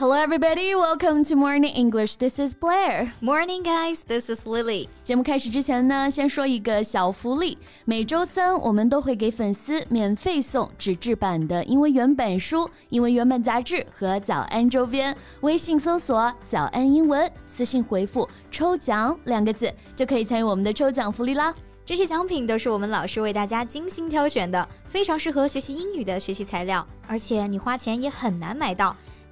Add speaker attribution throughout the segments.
Speaker 1: Hello, everybody. Welcome to Morning English. This is Blair.
Speaker 2: Morning, guys. This is Lily.
Speaker 1: 节目开始之前呢，先说一个小福利。每周三我们都会给粉丝免费送纸质版的英文原版书、英文原版杂志和早安周边。微信搜索“早安英文”，私信回复“抽奖”两个字，就可以参与我们的抽奖福利啦。
Speaker 2: 这些奖品都是我们老师为大家精心挑选的，非常适合学习英语的学习材料，而且你花钱也很难买到。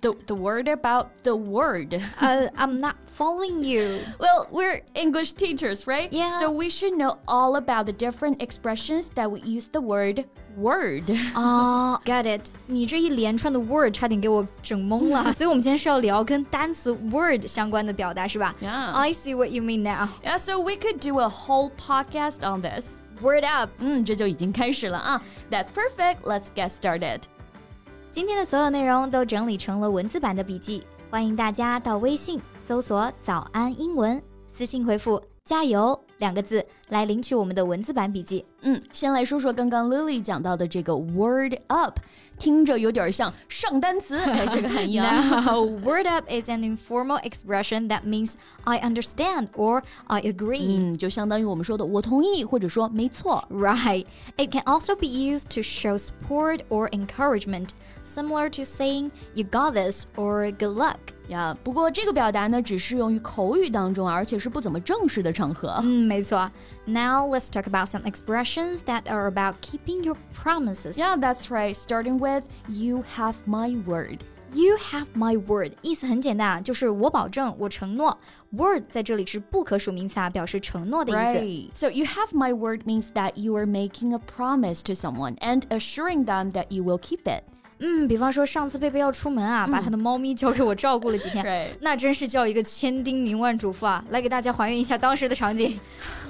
Speaker 1: the, the word about the word.
Speaker 2: uh, I'm not following you.
Speaker 1: Well, we're English teachers, right?
Speaker 2: Yeah.
Speaker 1: So we should know all about the different expressions that we use the word word.
Speaker 2: Ah, uh, get it. 你这一连串的 word 差点给我整懵了，所以我们今天是要聊跟单词 word 相关的表达，是吧？
Speaker 1: Yeah.
Speaker 2: I see what you mean now.
Speaker 1: Yeah, so we could do a whole podcast on this.
Speaker 2: Word up.
Speaker 1: 嗯，这就已经开始了啊。That's perfect. Let's get started.
Speaker 2: 今天的所有内容都整理成了文字版的笔记，欢迎大家到微信搜索“早安英文”，私信回复“加油”两个字来领取我们的文字版笔记。
Speaker 1: 嗯，先来说说刚刚 Lily 讲到的这个 word up，听着有点像上单词，哎，这个含义
Speaker 2: 啊。no, word up is an informal expression that means I understand or I agree。
Speaker 1: 嗯，就相当于我们说的我同意或者说没错。
Speaker 2: Right. It can also be used to show support or encouragement, similar to saying you got this or good luck.
Speaker 1: 呀，不过这个表达呢，只适用于口语当中，而且是不怎么正式的场合。
Speaker 2: 嗯，没错。 Now let's talk about some expressions that are about keeping your promises.
Speaker 1: Yeah, that's right. Starting with "You have my word."
Speaker 2: You have my word，意思很简单啊，就是我保证，我承诺。Word 在这里是不可数名词啊，表示承诺的意思。
Speaker 1: Right. So you have my word means that you are making a promise to someone and assuring them that you will keep it.
Speaker 2: 嗯，比方说上次贝贝要出门啊，把他的猫咪交给我照顾了几天，那真是叫一个千叮咛万嘱咐啊！来给大家还原一下当时的场景。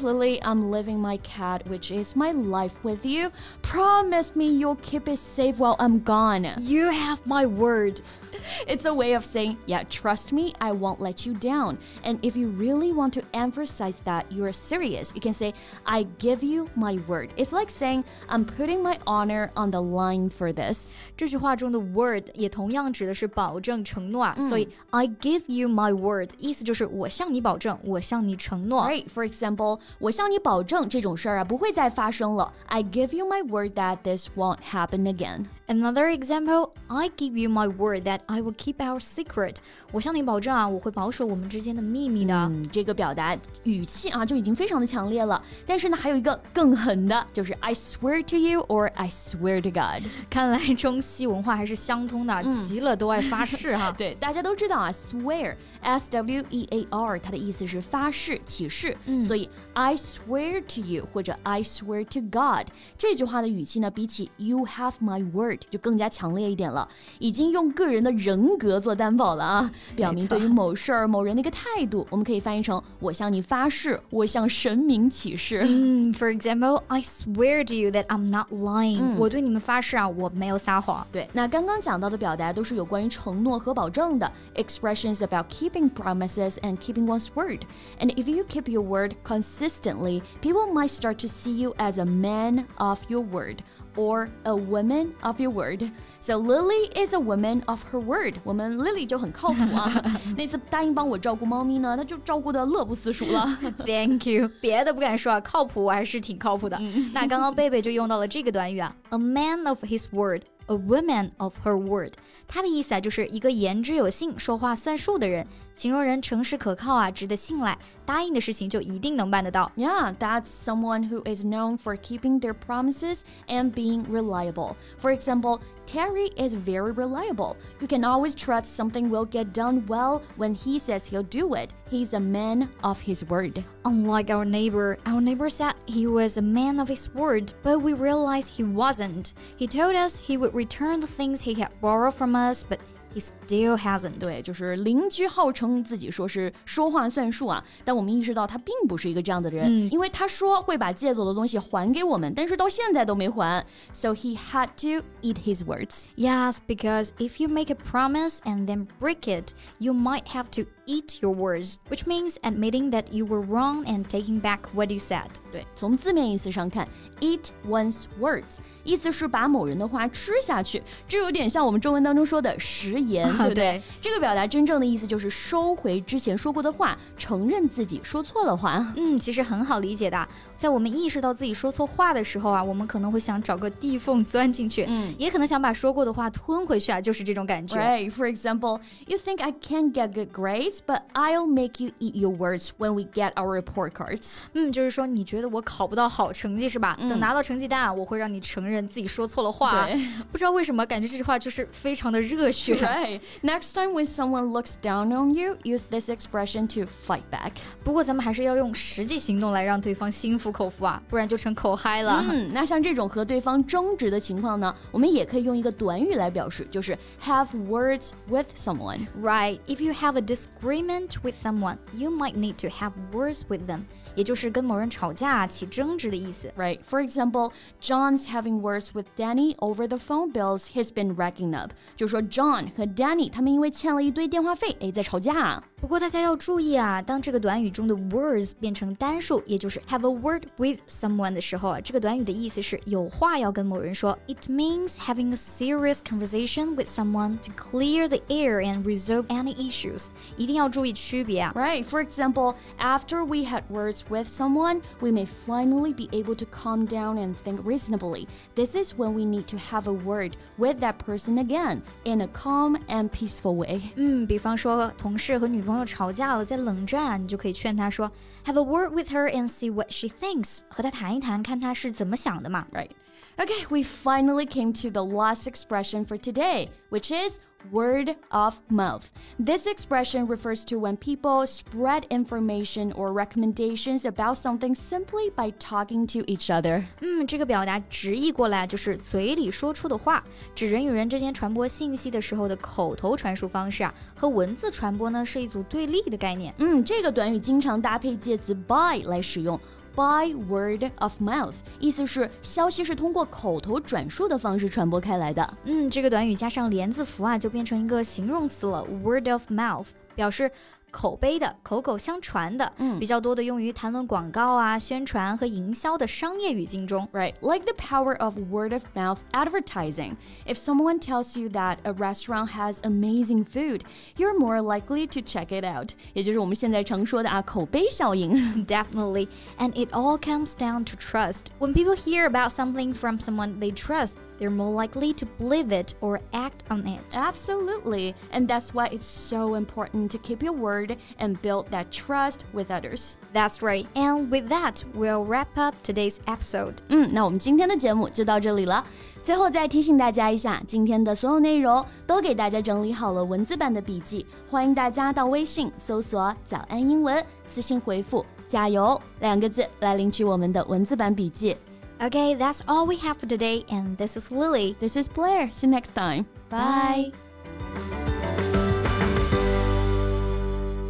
Speaker 1: Lily, I'm leaving my cat, which is my life with you. Promise me you'll keep it safe while I'm gone.
Speaker 2: You have my word.
Speaker 1: It's a way of saying, yeah, trust me, I won't let you down. And if you really want to emphasize that you're serious, you can say, I give you my word. It's like saying, I'm putting my honor on the line for this.
Speaker 2: 这句 话中的 word 也同样指的是保证、承诺啊，嗯、所以 I give you my word 意思就是我向你保证，我向你承诺。
Speaker 1: Right. For example，我向你保证这种事儿啊不会再发生了。I give you my word that this won't happen again.
Speaker 2: Another example, I give you my word that I will keep our secret. 我向你保证啊，我会保守我们之间的秘密的。
Speaker 1: 嗯，这个表达语气啊就已经非常的强烈了。但是呢，还有一个更狠的，就是 I swear to you or I swear to God。
Speaker 2: 看来中西 文化还是相通的，急了都爱发誓哈。
Speaker 1: 对，大家都知道啊，swear，s w e a r，它的意思是发誓、起誓。所以 I swear to you 或者 I swear to God 这句话的语气呢，比起 You have my word。就更加强烈一点了，已经用个人的人格做担保了啊，表明对于某事儿、某人的一个态度。我们可以翻译成：我向你发誓，我向神明起誓。
Speaker 2: 嗯，For example, I swear to you that I'm not lying。我对你们发誓啊，我没有撒谎。
Speaker 1: 对，那刚刚讲到的表达都是有关于承诺和保证的，expressions about keeping promises and keeping one's word. And if you keep your word consistently, people might start to see you as a man of your word or a woman of your word. So Lily is a woman of her word. 我们 Lily 就很靠谱啊。那次答应帮我照顾猫咪呢，她就照顾的乐不思蜀了。
Speaker 2: Thank you。别的不敢说啊，靠谱我还是挺靠谱的。那刚刚贝贝就用到了这个短语啊，a man of his word。 A woman of her word，它的意思啊，就是一个言之有信、说话算数的人，形容人诚实可靠啊，值得信赖，答应的事情就一定能办得到。
Speaker 1: Yeah, that's someone who is known for keeping their promises and being reliable. For example, Terry is very reliable. You can always trust something will get done well when he says he'll do it. He's a man of his word.
Speaker 2: Unlike our neighbor, our neighbor said he was a man of his word, but we realized he wasn't. He told us he would return the things he had borrowed from us, but he still hasn't.
Speaker 1: 对，就是邻居号称自己说是说话算数啊，但我们意识到他并不是一个这样的人，
Speaker 2: 嗯
Speaker 1: 因为他说会把借走的东西还给我们，但是到现在都没还，so he had to eat his words.
Speaker 2: Yes, because if you make a promise and then break it, you might have to eat your words, which means admitting that you were wrong and taking back what you said.
Speaker 1: 对，从字面意思上看，eat one's words，意思是把某人的话吃下去，这有点像我们中文当中说的食言，对不对？
Speaker 2: 对
Speaker 1: 这个表达真正的意思就是收回之前说过的话，承认自己说错了话。
Speaker 2: 嗯，其实很好理解的。在我们意识到自己说错话的时候啊，我们可能会想找个地缝钻进去，
Speaker 1: 嗯
Speaker 2: 也可能想把说过的话吞回去啊，就是这种感觉。
Speaker 1: Right. For example, you think I can't get good grades, but I'll make you eat your words when we get our report cards.
Speaker 2: 嗯，就是说你觉得我考不到好成绩是吧？等拿到成绩单啊，我会让你承认自己说错了话。
Speaker 1: 对
Speaker 2: 不知道为什么，感觉这句话就是非常的热血。
Speaker 1: Right. Next time when someone looks down on you, use this expression to fight back.
Speaker 2: 不过咱们还是要用实际行动来让对方心服口服啊，不然就成口嗨了。
Speaker 1: 嗯，那像这种和对方争执的情况呢，我们也可以用一个短语来表示，就是 have words with someone。
Speaker 2: Right, if you have a disagreement with someone, you might need to have words with them，也就是跟某人吵架起争执的意思。
Speaker 1: Right. For example, John's having words with Danny over the phone bills he's been racking up. 就说 John 和 Danny 他们因为欠了一堆电话费，哎，在吵架。
Speaker 2: 不过大家要注意啊，当这个短语中的 words 变成单数，也就是 have a word with someone 的时候啊，这个短语的意思是有话要跟某人说。It means having a serious conversation with someone to clear the air and resolve any issues。一定要注意区别啊。
Speaker 1: Right. For example, after we had words with someone, we may finally be able to calm down and think reasonably. This is when we need to have a word with that person again in a calm and peaceful way.
Speaker 2: 嗯，比方说同事和女朋友吵架了，在冷战，你就可以劝她说，Have a word with her and see what she thinks，和她谈一谈，看她是怎么想的嘛。
Speaker 1: Right. Okay, we finally came to the last expression for today, which is word of mouth. This expression refers to when people spread information or recommendations about something simply by talking to each other.
Speaker 2: 嗯，这个表达直译过来就是嘴里说出的话，指人与人之间传播信息的时候的口头传输方式啊，和文字传播呢是一组对立的概念。
Speaker 1: 嗯，这个短语经常搭配介词 by 来使用。 By word of mouth，意思是消息是通过口头转述的方式传播开来的。
Speaker 2: 嗯，这个短语加上连字符啊，就变成一个形容词了，word of mouth，表示口碑的、口口相传的，
Speaker 1: 嗯
Speaker 2: 比较多的用于谈论广告啊、宣传和营销的商业语境中。
Speaker 1: Right, like the power of word of mouth advertising. If someone tells you that a restaurant has amazing food, you're more likely to check it out. 也就是我们现在常说的啊，口碑效应。
Speaker 2: Definitely. And it all comes down to trust. When people hear about something from someone they trust, they're more likely to believe it or act on it.
Speaker 1: Absolutely, and that's why it's so important to keep your word and build that trust with others.
Speaker 2: That's right. And with that, we'll wrap up today's episode.
Speaker 1: 嗯，那我们今天的节目就到这里了。最后再提醒大家一下，今天的所有内容都给大家整理好了文字版的笔记，欢迎大家到微信搜索“早安英文”，私信回复“加油”两个字来领取我们的文字版笔记。
Speaker 2: Okay, that's all we have for today. And this is Lily.
Speaker 1: This is Blair. See you next time.
Speaker 2: Bye.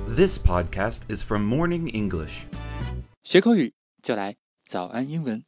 Speaker 3: This podcast is from Morning English.
Speaker 4: 学口语就来早安英文。